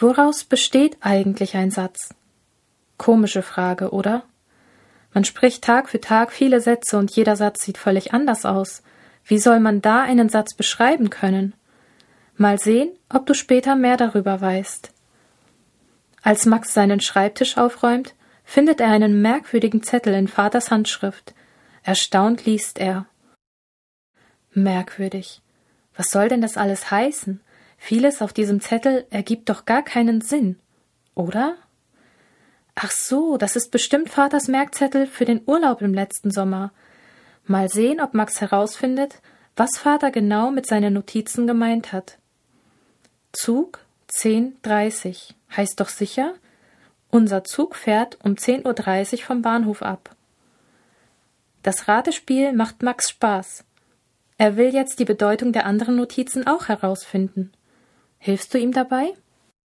Woraus besteht eigentlich ein Satz? Komische Frage, oder? Man spricht Tag für Tag viele Sätze und jeder Satz sieht völlig anders aus. Wie soll man da einen Satz beschreiben können? Mal sehen, ob du später mehr darüber weißt. Als Max seinen Schreibtisch aufräumt, findet er einen merkwürdigen Zettel in Vaters Handschrift. Erstaunt liest er. Merkwürdig. Was soll denn das alles heißen? Vieles auf diesem Zettel ergibt doch gar keinen Sinn, oder? Ach so, das ist bestimmt Vaters Merkzettel für den Urlaub im letzten Sommer. Mal sehen, ob Max herausfindet, was Vater genau mit seinen Notizen gemeint hat. Zug 10.30 heißt doch sicher, unser Zug fährt um 10.30 Uhr vom Bahnhof ab. Das Ratespiel macht Max Spaß. Er will jetzt die Bedeutung der anderen Notizen auch herausfinden. Hilfst du ihm dabei?